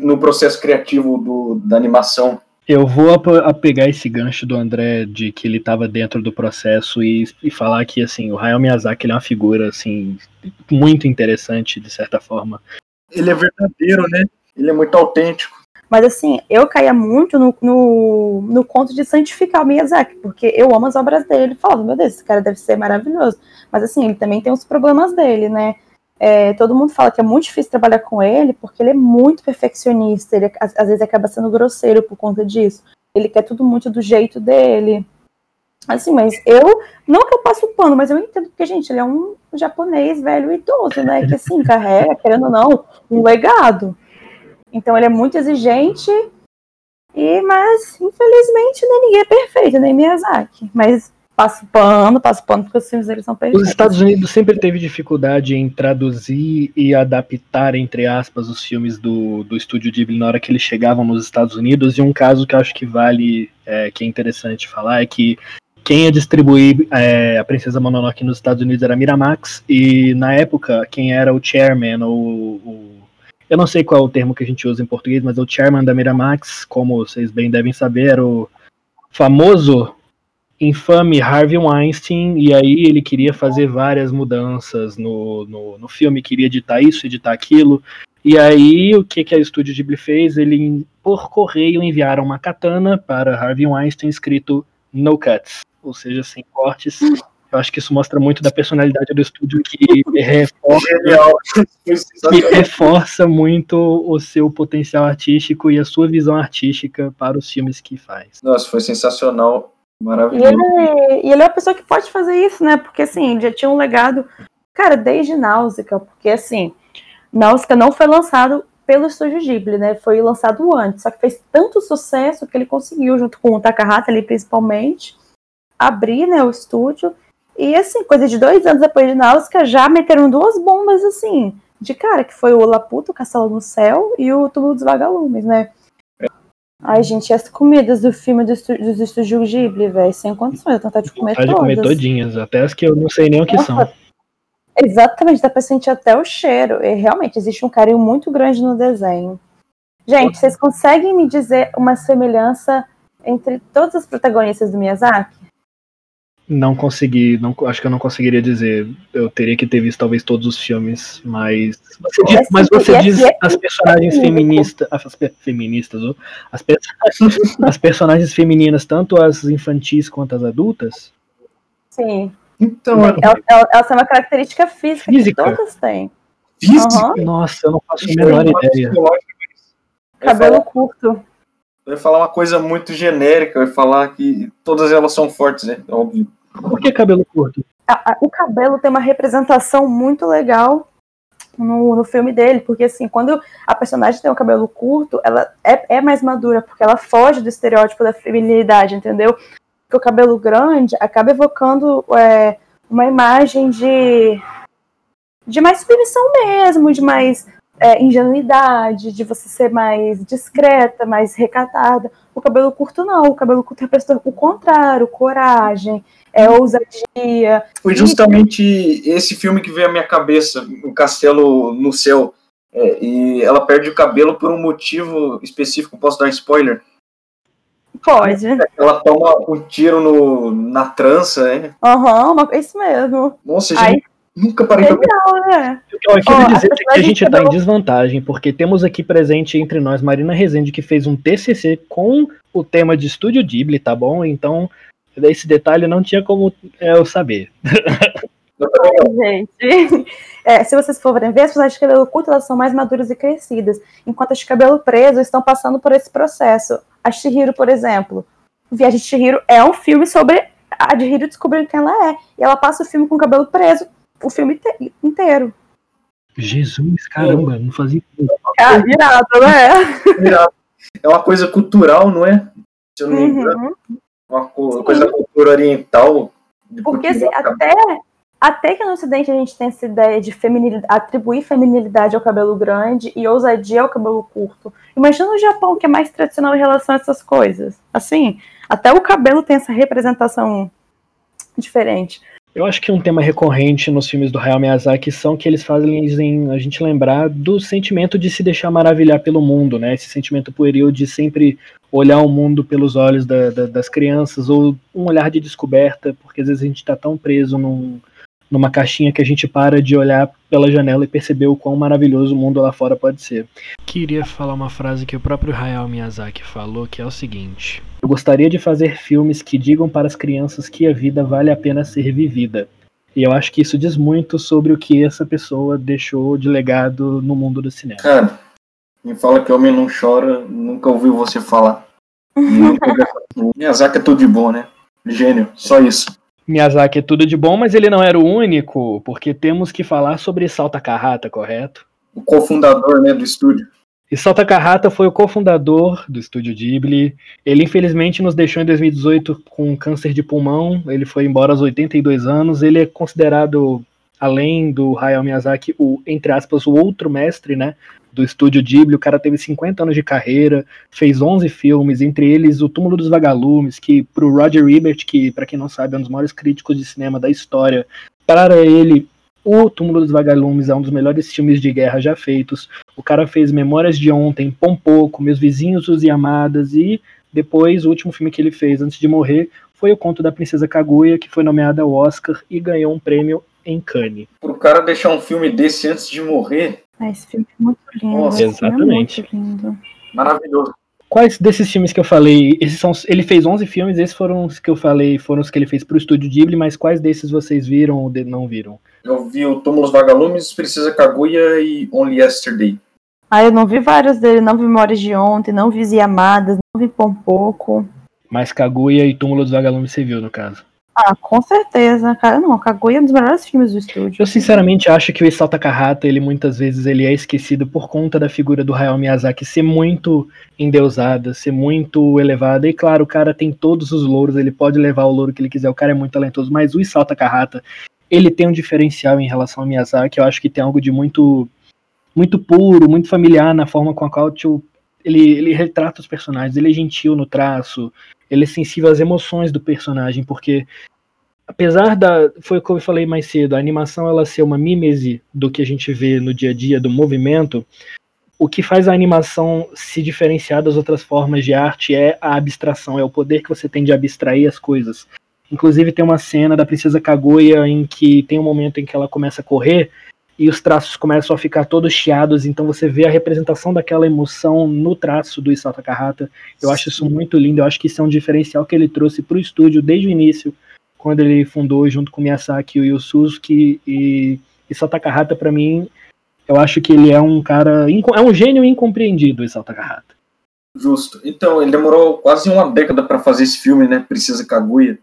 no processo criativo do, da animação. Eu vou a, pegar esse gancho do André de que ele estava dentro do processo e, e, falar que assim o Hayao Miyazaki ele é uma figura assim muito interessante de certa forma. Ele é verdadeiro, né? Ele é muito autêntico. Mas assim, eu caía muito no, no, no conto de santificar o Miyazaki, porque eu amo as obras dele. Falava, meu Deus, esse cara deve ser maravilhoso. Mas assim, ele também tem os problemas dele, né? É, todo mundo fala que é muito difícil trabalhar com ele porque ele é muito perfeccionista, ele às, às, vezes acaba sendo grosseiro por conta disso. Ele quer tudo muito do jeito dele. Assim, mas eu, não que eu passo pano, mas eu entendo que, gente, ele é um japonês velho idoso, né? Que assim, carrega, querendo ou não, um legado. Então ele é muito exigente, e mas infelizmente né, ninguém é perfeito, nem Miyazaki. Mas passo pano, passo pano, porque os filmes deles são perfeitos. Os Estados Unidos sempre teve dificuldade em traduzir e adaptar, entre aspas, os filmes do, do estúdio Ghibli na hora que eles chegavam nos Estados Unidos. E um caso que eu acho que vale, é, que é interessante falar, é que quem ia distribuir é, a Princesa Mononoke nos Estados Unidos era a Miramax, e na época, quem era o chairman, ou o, eu não sei qual é o termo que a gente usa em português, mas o chairman da Miramax, como vocês bem devem saber, era o famoso infame Harvey Weinstein, e aí ele queria fazer várias mudanças no, no, no filme, queria editar isso, editar aquilo. E aí, o que, que a Estúdio Ghibli fez? Ele, por correio, enviaram uma katana para Harvey Weinstein escrito No Cuts, ou seja, sem cortes. Eu acho que isso mostra muito da personalidade do estúdio que reforça, que reforça muito o seu potencial artístico e a sua visão artística para os filmes que faz. Nossa, foi sensacional. E Maravilhoso. ele, e ele é uma pessoa que pode fazer isso, né? Porque assim, já tinha um legado, cara, desde Náusea, porque assim, Náusea não foi lançado pelo estúdio Ghibli, né? Foi lançado antes, só que fez tanto sucesso que ele conseguiu, junto com o Takahata ali principalmente, abrir né, o estúdio. E assim, coisa de dois anos depois de Náusea, já meteram duas bombas assim, de cara, que foi o Laputa, o Castelo no Céu e o Túmulo dos Vagalumes, né? Ai, gente, as comidas do filme do dos estúdios Ghibli, velho, sem condições, eu vontade de comer Vontade de todas. comer todinhas, até as que eu não sei nem o que são. Nossa, Exatamente, dá pra sentir até o cheiro. E realmente existe um carinho muito grande no desenho. Gente, vocês conseguem me dizer uma semelhança entre todas as protagonistas do Miyazaki? Não consegui, não, acho que eu não conseguiria dizer. Eu teria que ter visto talvez todos os filmes, mas. Você diz, É mas você é- diz é- as personagens é feministas. As pe- feministas, ó, as, pe- as personagens femininas, tanto as infantis quanto as adultas, Sim. Então, é Ela, ela, ela tem uma característica física, Física. que todas têm. física. Aham. nossa, eu não faço a menor ideia. Cabelo falar- curto. eu ia falar uma coisa muito genérica, eu ia falar que todas elas são fortes, né? Óbvio. Por que cabelo curto? A- a- o cabelo tem uma representação muito legal no, no filme dele, porque assim, quando a personagem tem o cabelo curto, ela é, é mais madura, porque ela foge do estereótipo da feminilidade, entendeu? Porque o cabelo grande acaba evocando é, uma imagem de, de mais submissão mesmo, de mais é, ingenuidade, de você ser mais discreta, mais recatada. O cabelo curto não, o cabelo curto representa o contrário, coragem, é ousadia, Foi justamente esse filme que veio à minha cabeça, o Castelo no Céu. É, e ela perde o cabelo por um motivo específico, posso dar spoiler? Pode. Ela toma um tiro no, na trança, né? Aham, uma- isso mesmo. Nossa, Aí- gente, nunca parei pra Legal, né? Eu quero Ó, dizer que a gente está em desvantagem, porque temos aqui presente entre nós Marina Rezende, que fez um TCC com o tema de Estúdio Ghibli, tá bom? Então, esse detalhe não tinha como é, eu saber. Gente. É, se vocês forem ver, as pessoas de cabelo curto elas são mais maduras e crescidas, enquanto as de cabelo preso estão passando por esse processo. A Shihiro, por exemplo. Viagem de Shihiro é um filme sobre a Shihiro descobrindo quem ela é. E ela passa o filme com o cabelo preso, o filme inte- inteiro. Jesus, caramba, não fazia. Ah, virado, né? É uma coisa cultural, não é? Se eu não me engano, Uhum. Uma co- coisa da cultura oriental. Porque assim, até, até que no Ocidente a gente tem essa ideia de feminilidade, atribuir feminilidade ao cabelo grande e ousadia ao cabelo curto. Imagina no Japão, que é mais tradicional em relação a essas coisas. Assim, até o cabelo tem essa representação diferente. Eu acho que um tema recorrente nos filmes do Hayao Miyazaki são que eles fazem a gente lembrar do sentimento de se deixar maravilhar pelo mundo, né? Esse sentimento pueril de sempre olhar o mundo pelos olhos da- da- das crianças, ou um olhar de descoberta, porque às vezes a gente está tão preso num- numa caixinha que a gente para de olhar pela janela e perceber o quão maravilhoso o mundo lá fora pode ser. Queria falar uma frase que o próprio Hayao Miyazaki falou, que é o seguinte: Eu gostaria de fazer filmes que digam para as crianças que a vida vale a pena ser vivida. E eu acho que isso diz muito sobre o que essa pessoa deixou de legado no mundo do cinema. Cara, quem fala que homem não chora, nunca ouviu você falar. Nunca ouviu essa- O Miyazaki é tudo de bom, né? Gênio, só isso. Miyazaki é tudo de bom, mas ele não era o único, porque temos que falar sobre Salta Carrata, correto? O cofundador né, do estúdio. E Salta Carrata foi o cofundador do estúdio Ghibli. Ele infelizmente nos deixou em 2018 com câncer de pulmão. Ele foi embora aos 82 anos. Ele é considerado, além do Hayao Miyazaki, o entre aspas o outro mestre, né, do estúdio Ghibli. O cara teve 50 anos de carreira, fez 11 filmes, entre eles O Túmulo dos Vagalumes, que pro Roger Ebert, que para quem não sabe é um dos maiores críticos de cinema da história, para ele o Túmulo dos Vagalumes é um dos melhores filmes de guerra já feitos. O cara fez Memórias de Ontem, Pompoco, Meus Vizinhos, Os Yamadas e depois o último filme que ele fez antes de morrer foi o conto da Princesa Kaguya, que foi nomeada ao Oscar e ganhou um prêmio em Cannes. Pro cara deixar um filme desse antes de morrer, Ah, esse filme é muito lindo. Nossa, filme exatamente. É muito lindo. maravilhoso. Quais desses filmes que eu falei, esses são, ele fez 11 filmes, esses foram os que eu falei, foram os que ele fez pro estúdio Ghibli, mas quais desses vocês viram ou não viram? Eu vi o Túmulos Vagalumes, Princesa Kaguya e Only Yesterday. Ah, eu não vi vários dele, não vi Memórias de Ontem, não vi Ziamadas, não vi Pompoco. Mas Kaguya e Túmulo dos Vagalumes você viu, no caso. Ah, com certeza, cara. Não, Kaguya é um dos melhores filmes do estúdio. Eu sinceramente acho que o Isao Takahata, ele muitas vezes ele é esquecido por conta da figura do Hayao Miyazaki ser muito endeusada, ser muito elevada. E claro, o cara tem todos os louros, ele pode levar o louro que ele quiser, o cara é muito talentoso, mas o Isao Takahata, ele tem um diferencial em relação ao Miyazaki, eu acho que tem algo de muito muito puro, muito familiar na forma com a qual tipo, ele, ele retrata os personagens, ele é gentil no traço, ele é sensível às emoções do personagem, porque apesar da. Foi o que eu falei mais cedo, a animação ela ser uma mímese do que a gente vê no dia a dia, do movimento, o que faz a animação se diferenciar das outras formas de arte é a abstração, é o poder que você tem de abstrair as coisas. Inclusive tem uma cena da Princesa Kaguya em que tem um momento em que ela começa a correr e os traços começam a ficar todos chiados, então você vê a representação daquela emoção no traço do Isao Takahata. Eu acho isso muito lindo, eu acho que isso é um diferencial que ele trouxe para o estúdio desde o início, quando ele fundou junto com Miyazaki e o Suzuki e Isao Takahata para mim, eu acho que ele é um cara, é um gênio incompreendido, Isao Takahata. Justo. Então, ele demorou quase uma década para fazer esse filme, né? Princesa Kaguya.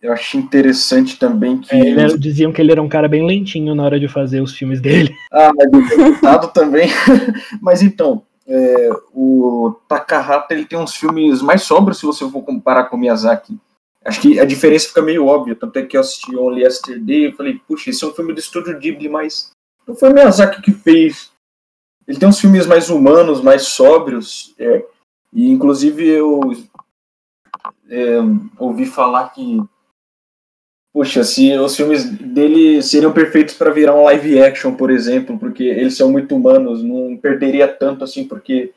Eu achei interessante também que. É, ele era- diziam que ele era um cara bem lentinho na hora de fazer os filmes dele. Ah, mas do deputado também. mas então, é, o Takahata ele tem uns filmes mais sóbrios se você for comparar com o Miyazaki. Acho que a diferença fica meio óbvia. Tanto é que eu assisti Only Yesterday e falei, puxa, esse é um filme do estúdio Ghibli, mas não foi o Miyazaki que fez. Ele tem uns filmes mais humanos, mais sóbrios. é, e inclusive eu é, ouvi falar que Poxa, se os filmes dele seriam perfeitos para virar um live action, por exemplo, porque eles são muito humanos, não perderia tanto assim, porque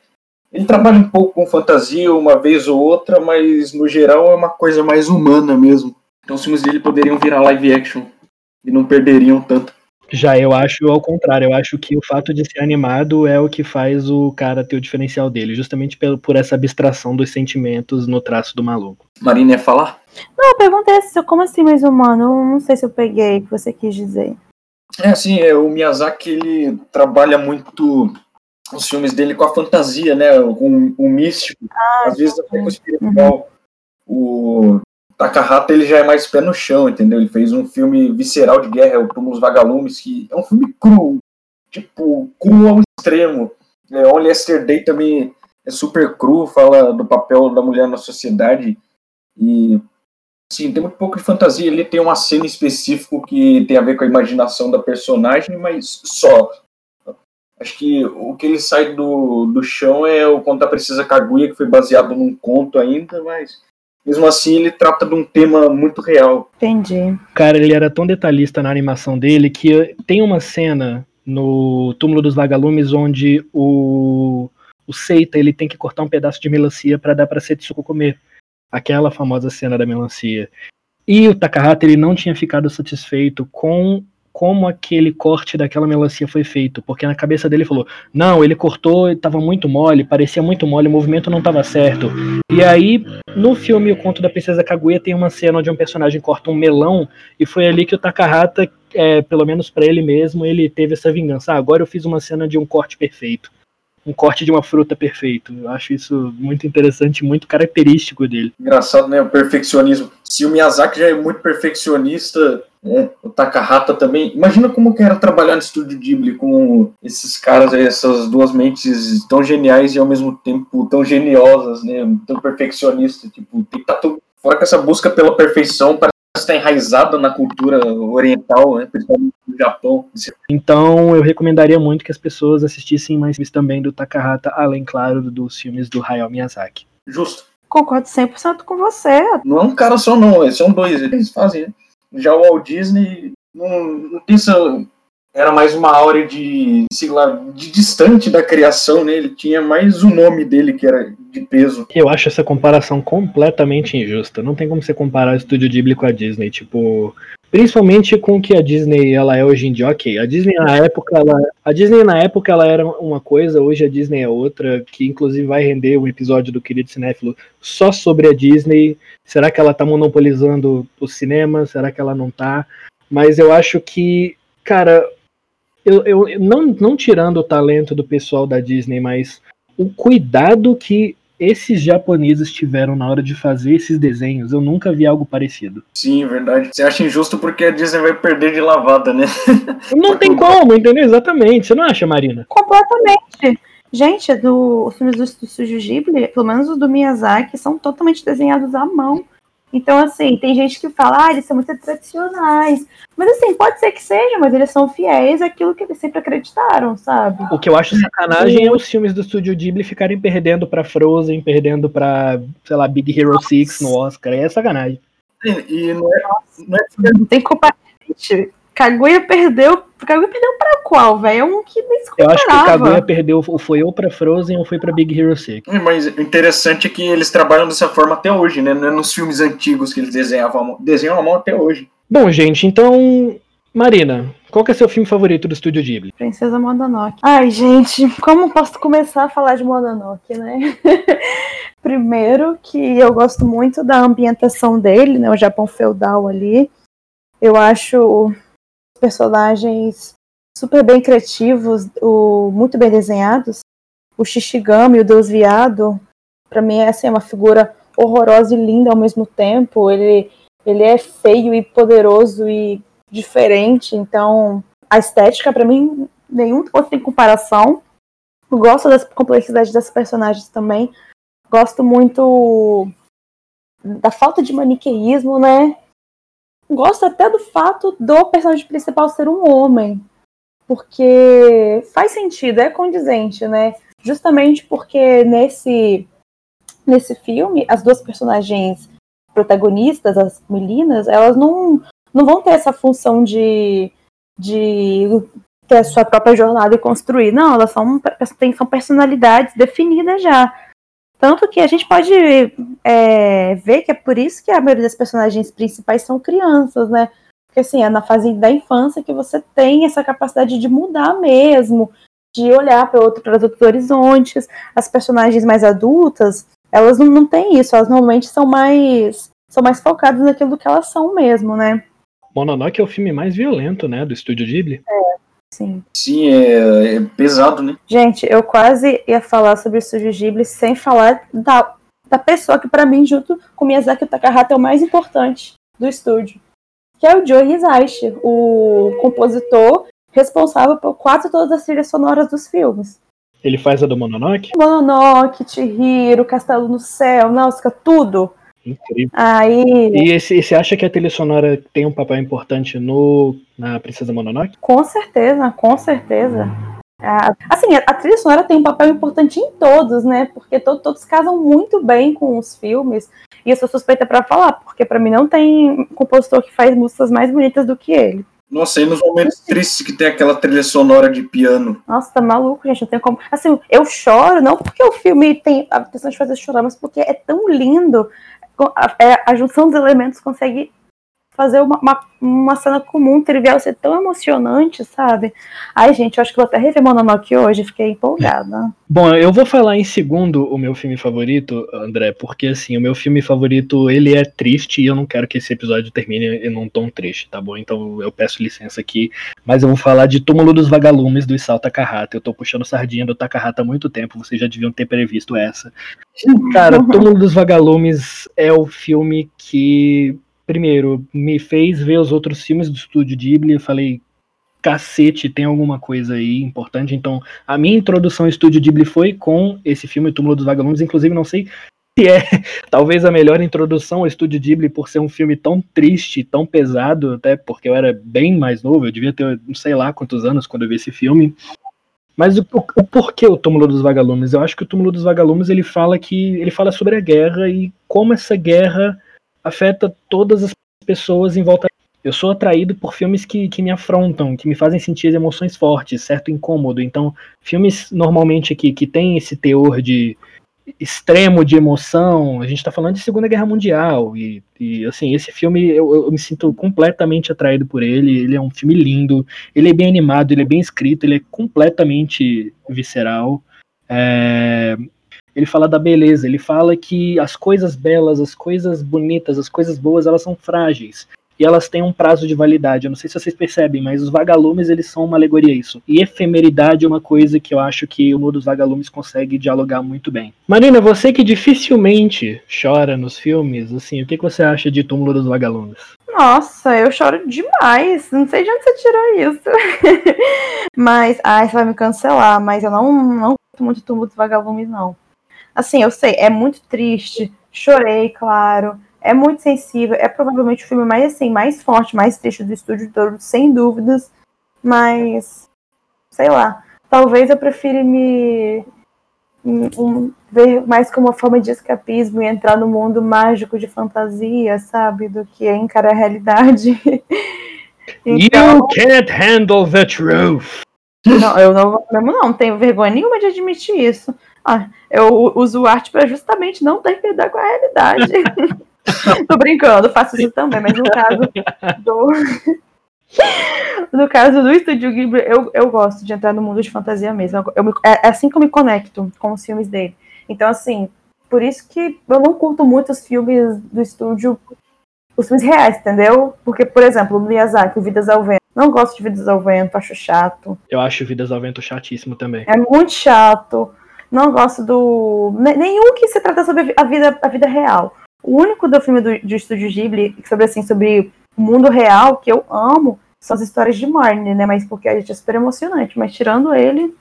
ele trabalha um pouco com fantasia uma vez ou outra, mas no geral é uma coisa mais humana mesmo. Então os filmes dele poderiam virar live action e não perderiam tanto. Já eu acho ao contrário, eu acho que o fato de ser animado é o que faz o cara ter o diferencial dele, justamente pelo- por essa abstração dos sentimentos no traço do maluco. Marina ia falar? Não, eu perguntei se como assim mais humano? Eu não sei se eu peguei o que você quis dizer. É assim, é, o Miyazaki ele trabalha muito os filmes dele com a fantasia, né? Com o místico, às vezes até com o espiritual. O Takahata ele já é mais pé no chão, entendeu? Ele fez um filme visceral de guerra, o Túmulos Vagalumes, que é um filme cru, tipo, cru ao extremo. É, Only Yesterday também é super cru, fala do papel da mulher na sociedade e Sim, tem muito pouco de fantasia. Ele tem uma cena específica que tem a ver com a imaginação da personagem, mas só. Acho que o que ele sai do, do chão é o Conto da Princesa Kaguya, que foi baseado num conto ainda, mas mesmo assim ele trata de um tema muito real. Entendi. Cara, ele era tão detalhista na animação dele que tem uma cena no Túmulo dos Vagalumes onde o, o Seita ele tem que cortar um pedaço de melancia para dar para Setsuko comer. Aquela famosa cena da melancia. E o Takahata ele não tinha ficado satisfeito com como aquele corte daquela melancia foi feito, porque na cabeça dele falou: "Não, ele cortou, estava muito mole, parecia muito mole, o movimento não estava certo". E aí, no filme O Conto da Princesa Kaguya tem uma cena onde um personagem corta um melão e foi ali que o Takahata, é, pelo menos para ele mesmo, ele teve essa vingança. Ah, agora eu fiz uma cena de um corte perfeito. Um corte de uma fruta perfeito. Eu acho isso muito interessante, muito característico dele. Engraçado, né? O perfeccionismo. Se o Miyazaki já é muito perfeccionista, né? O Takahata também. Imagina como que era trabalhar no estúdio Ghibli com esses caras aí, essas duas mentes tão geniais e ao mesmo tempo tão geniosas, né? Tão perfeccionistas. Tipo, tem que tá tudo. Fora que essa busca pela perfeição parece estar enraizada na cultura oriental, né? Principalmente no Japão. Então eu recomendaria muito que as pessoas assistissem mais filmes também do Takahata, além, claro, dos filmes do Hayao Miyazaki. Justo. Concordo 100% com você. Não é um cara só, não, são dois, eles fazem. né? Já o Walt Disney não, não essa. era mais uma áurea de, sei lá, de distante da criação, né? Ele tinha mais o nome dele que era de peso. Eu acho essa comparação completamente injusta. Não tem como você comparar o estúdio Ghibli com a Disney, tipo, principalmente com o que a Disney ela é hoje em dia. OK, a Disney na época ela, a Disney na época ela era uma coisa, hoje a Disney é outra, que inclusive vai render um episódio do querido cinéfilo só sobre a Disney. Será que ela tá monopolizando o cinema? Será que ela não tá? Mas eu acho que, cara, eu, eu não, não tirando o talento do pessoal da Disney, mas o cuidado que esses japoneses tiveram na hora de fazer esses desenhos, eu nunca vi algo parecido. Sim, verdade. Você acha injusto porque a Disney vai perder de lavada, né? Não tem como, entendeu? Exatamente. Você não acha, Marina? Completamente. Gente, do, os filmes do Estúdio Ghibli, pelo menos os do Miyazaki, são totalmente desenhados à mão. Então, assim, tem gente que fala, ah, eles são muito tradicionais. Mas, assim, pode ser que seja, mas eles são fiéis àquilo que eles sempre acreditaram, sabe? O que eu acho sacanagem é os filmes do Estúdio Ghibli ficarem perdendo pra Frozen, perdendo pra, sei lá, Big Hero 6 no Oscar. É sacanagem. E, e não, é, não, é... não tem culpa. Gente, Kaguya perdeu. Kaguya perdeu pra qual, velho? É um que nem se Eu acho que o Kaguya perdeu, foi ou pra Frozen ou foi pra Big Hero 6. Mas o interessante é que eles trabalham dessa forma até hoje, né? Não é nos filmes antigos que eles desenhavam, desenham a mão até hoje. Bom, gente, então. Marina, qual que é seu filme favorito do Estúdio Ghibli? Princesa Mononoke. Ai, gente, como posso começar a falar de Mononoke, né? Primeiro, que eu gosto muito da ambientação dele, né? O Japão feudal ali. Eu acho personagens super bem criativos, o, muito bem desenhados. O Shishigami, o Deus Viado, para mim essa é uma figura horrorosa e linda ao mesmo tempo. Ele, ele é feio e poderoso e diferente, então a estética para mim nenhum ponto tem comparação. gosto das complexidades das personagens também. Gosto muito da falta de maniqueísmo, né? Gosto até do fato do personagem principal ser um homem. Porque faz sentido, é condizente, né? Justamente porque nesse, nesse filme, as duas personagens protagonistas, as meninas, elas não, não vão ter essa função de, de ter a sua própria jornada e construir. Não, elas são, são personalidades definidas já. Tanto que a gente pode é, ver que é por isso que a maioria das personagens principais são crianças, né? Porque assim, é na fase da infância que você tem essa capacidade de mudar mesmo, de olhar para outro, outros horizontes. As personagens mais adultas, elas não, não têm isso, elas normalmente são mais são mais focadas naquilo que elas são mesmo, né? Mononoke é o filme mais violento, né, do estúdio Ghibli. É. Sim. Sim, é, é, pesado, né? Gente, eu quase ia falar sobre o Estúdio Ghibli sem falar da, da pessoa que, para mim, junto com Miyazaki Takahata, é o mais importante do estúdio. Que é o Joe Hisaishi, o compositor responsável por quase todas as trilhas sonoras dos filmes. Ele faz a do Mononoke? Mononoke, Chihiro, Castelo no Céu, Náusea, tudo. Incrível. Aí... E você acha que a trilha sonora tem um papel importante no na Princesa Mononoke? Com certeza, com certeza. assim, a trilha sonora tem um papel importante em todos, né? Porque to todos casam muito bem com os filmes. E eu sou suspeita para falar, porque para mim não tem compositor que faz músicas mais bonitas do que ele. Nossa, e nos momentos tristes que tem aquela trilha sonora de piano. Nossa, tá maluco, gente. Não tem como. Assim, eu choro, não porque o filme tem a intenção de fazer chorar, mas porque é tão lindo a, é, a junção dos elementos consegue fazer uma, uma, uma, cena comum, trivial, ser tão emocionante, sabe? Ai, gente, eu acho que vou até rever Mononoke hoje, fiquei empolgada. Bom, eu vou falar em segundo o meu filme favorito, André, porque assim, o meu filme favorito, ele é triste e eu não quero que esse episódio termine em um tom triste, tá bom? Então eu peço licença aqui, mas eu vou falar de Túmulo dos Vagalumes, do Isao Takahata. Eu tô puxando sardinha do Takahata há muito tempo, vocês já deviam ter previsto essa. Cara, Túmulo dos Vagalumes é o filme que primeiro, me fez ver os outros filmes do estúdio Ghibli. Eu falei, cacete, tem alguma coisa aí importante. Então, a minha introdução ao estúdio Ghibli foi com esse filme, Túmulo dos Vagalumes. Inclusive, não sei se é talvez a melhor introdução ao estúdio Ghibli por ser um filme tão triste, tão pesado, até porque eu era bem mais novo, eu devia ter não sei lá quantos anos quando eu vi esse filme. Mas o, o, o porquê o Túmulo dos Vagalumes? Eu acho que o Túmulo dos Vagalumes ele fala que ele fala sobre a guerra e como essa guerra afeta todas as pessoas em volta. Eu sou atraído por filmes que, que me afrontam, que me fazem sentir emoções fortes, certo incômodo. Então, filmes normalmente que, que tem esse teor de extremo de emoção, a gente está falando de Segunda Guerra Mundial, e, e assim, esse filme eu, eu, me sinto completamente atraído por ele, ele é um filme lindo, ele é bem animado, ele é bem escrito, ele é completamente visceral. É, ele fala da beleza, ele fala que as coisas belas, as coisas bonitas, as coisas boas, elas são frágeis e elas têm um prazo de validade. Eu não sei se vocês percebem, mas os vagalumes eles são uma alegoria a isso. E efemeridade é uma coisa que eu acho que o mundo dos vagalumes consegue dialogar muito bem. Marina, você que dificilmente chora nos filmes, assim, o que, que você acha de Túmulo dos Vagalumes? Nossa, eu choro demais. Não sei de onde você tirou isso. mas, ai, você vai me cancelar, mas eu não, não muito Túmulo dos Vagalumes, não. Assim, eu sei, é muito triste. Chorei, claro é muito sensível, é provavelmente o filme mais assim, mais forte, mais triste do estúdio todo, sem dúvidas, mas sei lá, talvez eu prefira me um, ver mais como uma forma de escapismo e entrar no mundo mágico de fantasia, sabe, do que encarar a realidade. então, you can't handle the truth. Não, eu não mesmo não, tenho vergonha nenhuma de admitir isso. Ah, eu uso arte para justamente não ter que lidar com a realidade. Tô brincando, faço isso também, mas no caso do. no caso do Estúdio Ghibli, eu, eu gosto de entrar no mundo de fantasia mesmo. Eu, eu, é, é assim que eu me conecto com os filmes dele. Então, assim, por isso que eu não curto muito os filmes do estúdio, os filmes reais, entendeu? Porque, por exemplo, o Miyazaki, o Vidas ao Vento. Não gosto de Vidas ao Vento, acho chato. Eu acho Vidas ao Vento chatíssimo também. É muito chato. Não gosto do. Nenhum que se trata sobre a vida, a vida real. O único do filme do, do Estúdio Ghibli sobre assim sobre o mundo real que eu amo são as histórias de Marnie, né? Mas porque a gente é super emocionante. Mas tirando ele.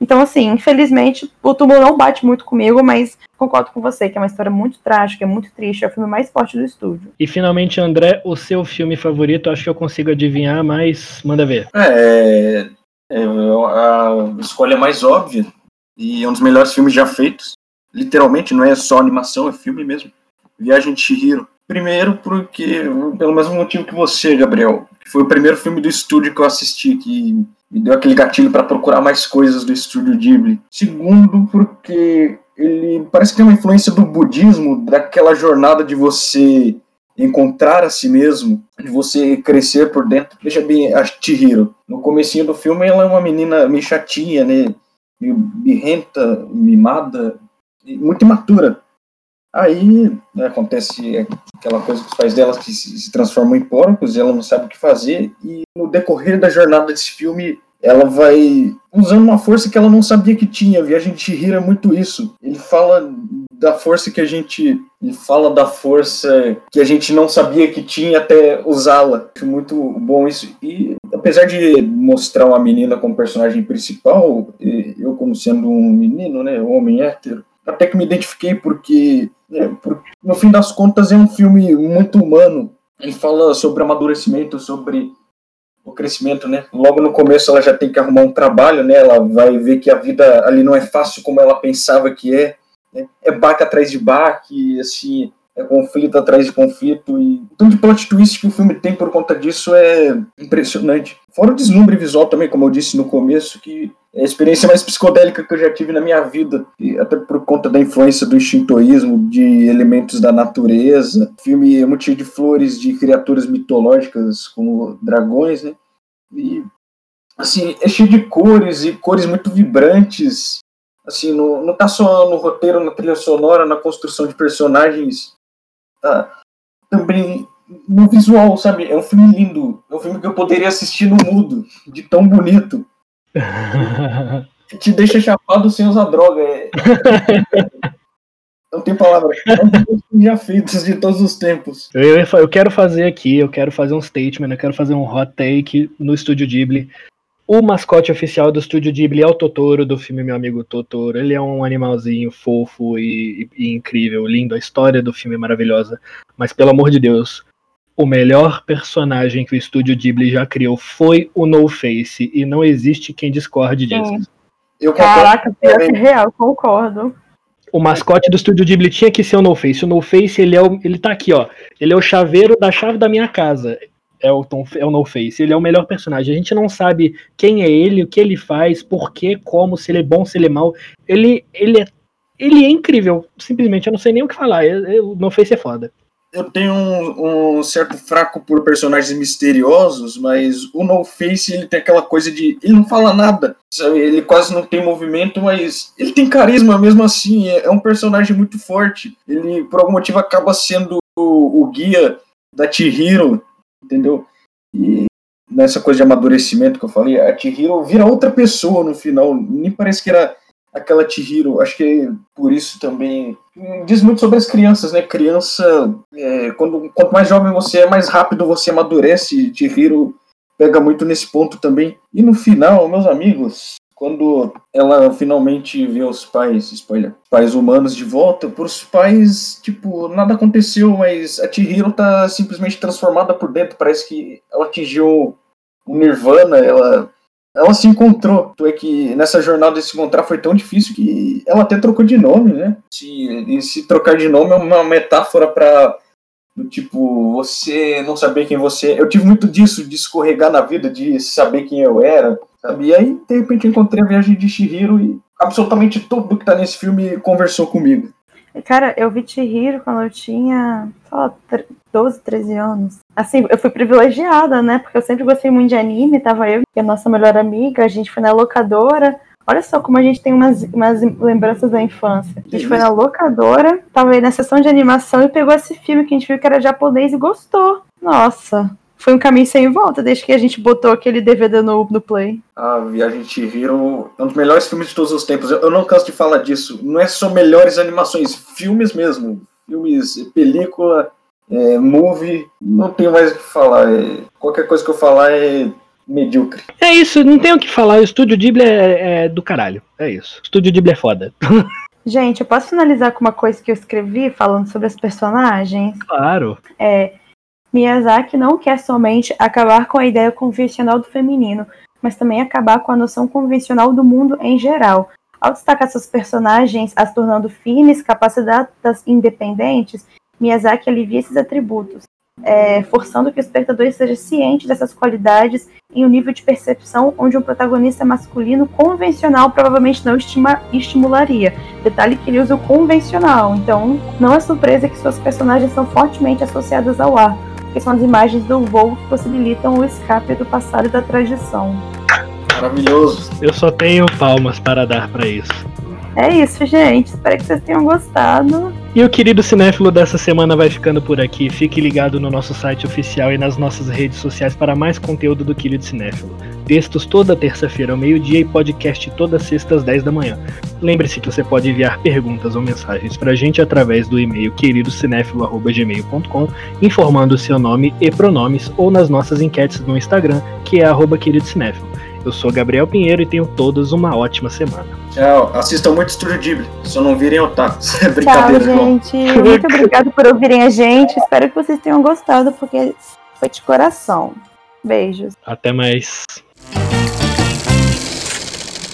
Então, assim, infelizmente, o túmulo não bate muito comigo, mas concordo com você, que é uma história muito trágica, é muito triste, é o filme mais forte do estúdio. E finalmente, André, o seu filme favorito, acho que eu consigo adivinhar, mas manda ver. É, é a escolha mais óbvia e é um dos melhores filmes já feitos. Literalmente, não é só animação, é filme mesmo. Viagem de Chihiro. Primeiro, porque, pelo mesmo motivo que você, Gabriel, que foi o primeiro filme do estúdio que eu assisti, que me deu aquele gatilho para procurar mais coisas do estúdio Ghibli. Segundo, porque ele parece que tem uma influência do budismo, daquela jornada de você encontrar a si mesmo, de você crescer por dentro. Veja bem, a Chihiro, no comecinho do filme, ela é uma menina meio chatinha, né? Meio birrenta, mimada, muito imatura. Aí né, acontece aquela coisa que os pais dela que se, se transformam em porcos e ela não sabe o que fazer. E no decorrer da jornada desse filme, ela vai usando uma força que ela não sabia que tinha. Viagem de Chihiro é muito isso. Ele fala da força que a gente. Fala da força que a gente não sabia que tinha até usá-la. Acho muito bom isso. E apesar de mostrar uma menina como personagem principal, eu, como sendo um menino, né, um homem hétero, até que me identifiquei porque, é, porque, no fim das contas, é um filme muito humano. Ele fala sobre amadurecimento, sobre o crescimento, né? Logo no começo ela já tem que arrumar um trabalho, né? Ela vai ver que a vida ali não é fácil como ela pensava que é. Né? É baque atrás de baque, assim, é conflito atrás de conflito e o tanto de plot twist que o filme tem por conta disso é impressionante. Fora o deslumbre visual também, como eu disse no começo, que é a experiência mais psicodélica que eu já tive na minha vida, e até por conta da influência do shintoísmo, de elementos da natureza. O filme é cheio de flores, de criaturas mitológicas como dragões, né? E assim, é cheio de cores e cores muito vibrantes. Assim, no, não tá só no roteiro, na trilha sonora, na construção de personagens, tá? Também no visual, sabe? É um filme lindo. É um filme que eu poderia assistir no mudo, de tão bonito. Te deixa chapado sem usar droga. É... Não tem palavra. É já feitos de todos os tempos. Eu, eu quero fazer aqui, eu quero fazer um statement, eu quero fazer um hot take no Estúdio Ghibli. O mascote oficial do Estúdio Ghibli é o Totoro, do filme Meu Amigo Totoro. Ele é um animalzinho fofo e, e incrível, lindo. A história do filme é maravilhosa. Mas, pelo amor de Deus, o melhor personagem que o estúdio Ghibli já criou foi o No Face e não existe quem discorde disso. Eu Caraca, pior que real, concordo. O mascote do estúdio Ghibli tinha que ser o No Face. O No Face, ele, é o, ele tá aqui, ó. Ele é o chaveiro da chave da minha casa. É o, Tom, é o No Face. Ele é o melhor personagem. A gente não sabe quem é ele, o que ele faz, por quê, como, se ele é bom, se ele é mal. Ele, ele, é, ele é incrível. Simplesmente, eu não sei nem o que falar. O No Face é foda eu tenho um, um, certo fraco por personagens misteriosos, mas o No Face ele tem aquela coisa de ele não fala nada, sabe? Ele quase não tem movimento, mas ele tem carisma mesmo assim. É, é um personagem muito forte. Ele por algum motivo acaba sendo o, o guia da Chihiro, entendeu? E nessa coisa de amadurecimento que eu falei, a Chihiro vira outra pessoa no final. Nem parece que era aquela Chihiro. Acho que por isso também diz muito sobre as crianças, né? Criança, é, quando, quanto mais jovem você é, mais rápido você amadurece. Chihiro pega muito nesse ponto também. E no final, meus amigos, quando ela finalmente vê os pais, spoiler, pais humanos de volta, por os pais, tipo, nada aconteceu, mas a Chihiro tá simplesmente transformada por dentro. Parece que ela atingiu o Nirvana, ela ela se encontrou. Tu é que nessa jornada de se encontrar foi tão difícil que ela até trocou de nome, né? Se, se trocar de nome é uma metáfora para tipo, você não saber quem você é. Eu tive muito disso, de escorregar na vida, de saber quem eu era, sabe? E aí, de repente, encontrei a viagem de Shihiro e absolutamente tudo que tá nesse filme conversou comigo. Cara, eu vi Chihiro quando eu tinha, sei lá, 12, 13 anos. Assim, eu fui privilegiada, né? Porque eu sempre gostei muito de anime, tava eu e a nossa melhor amiga, a gente foi na locadora. Olha só como a gente tem umas, umas lembranças da infância. A gente foi na locadora, tava aí na sessão de animação e pegou esse filme que a gente viu que era japonês e gostou. Nossa, foi um caminho sem volta desde que a gente botou aquele DVD no, no Play. A Viagem de Hiro é um dos melhores filmes de todos os tempos. Eu, eu não canso de falar disso. Não é só melhores animações, filmes mesmo. Filmes, película, é, movie. Não tenho mais o que falar. É, qualquer coisa que eu falar é medíocre. É isso, não tenho o que falar. O Estúdio Ghibli é, é do caralho. É isso. O Estúdio Ghibli é foda. Gente, eu posso finalizar com uma coisa que eu escrevi falando sobre as personagens? Claro. É, Miyazaki não quer somente acabar com a ideia convencional do feminino, mas também acabar com a noção convencional do mundo em geral. Ao destacar seus personagens, as tornando firmes, capacitadas independentes, Miyazaki alivia esses atributos, é, forçando que o espectador esteja ciente dessas qualidades em um nível de percepção onde um protagonista masculino convencional provavelmente não estima, estimularia. Detalhe que ele usa o convencional, então não é surpresa que suas personagens são fortemente associadas ao ar, que são as imagens do voo que possibilitam o escape do passado e da tradição. Maravilhoso. Eu só tenho palmas para dar para isso. É isso, gente. Espero que vocês tenham gostado. E o querido cinéfilo dessa semana vai ficando por aqui. Fique ligado no nosso site oficial e nas nossas redes sociais para mais conteúdo do Querido Cinéfilo. Textos toda terça-feira ao meio-dia e podcast toda sexta às 10 da manhã. Lembre-se que você pode enviar perguntas ou mensagens para a gente através do e-mail queridocinéfilo.gmail.com informando seu nome e pronomes ou nas nossas enquetes no Instagram, que é arroba queridocinéfilo. Eu sou Gabriel Pinheiro e tenho todos uma ótima semana. Tchau. Assistam muito Estúdio Ghibli. Só não virem otakus. É brincadeira, Tchau, gente. Muito obrigado por ouvirem a gente. Espero que vocês tenham gostado, porque foi de coração. Beijos. Até mais.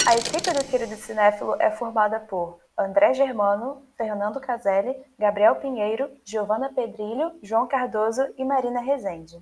A equipe do Querido Cinéfilo é formada por André Germano, Fernando Caselli, Gabriel Pinheiro, Giovana Pedrilho, João Cardoso e Marina Rezende.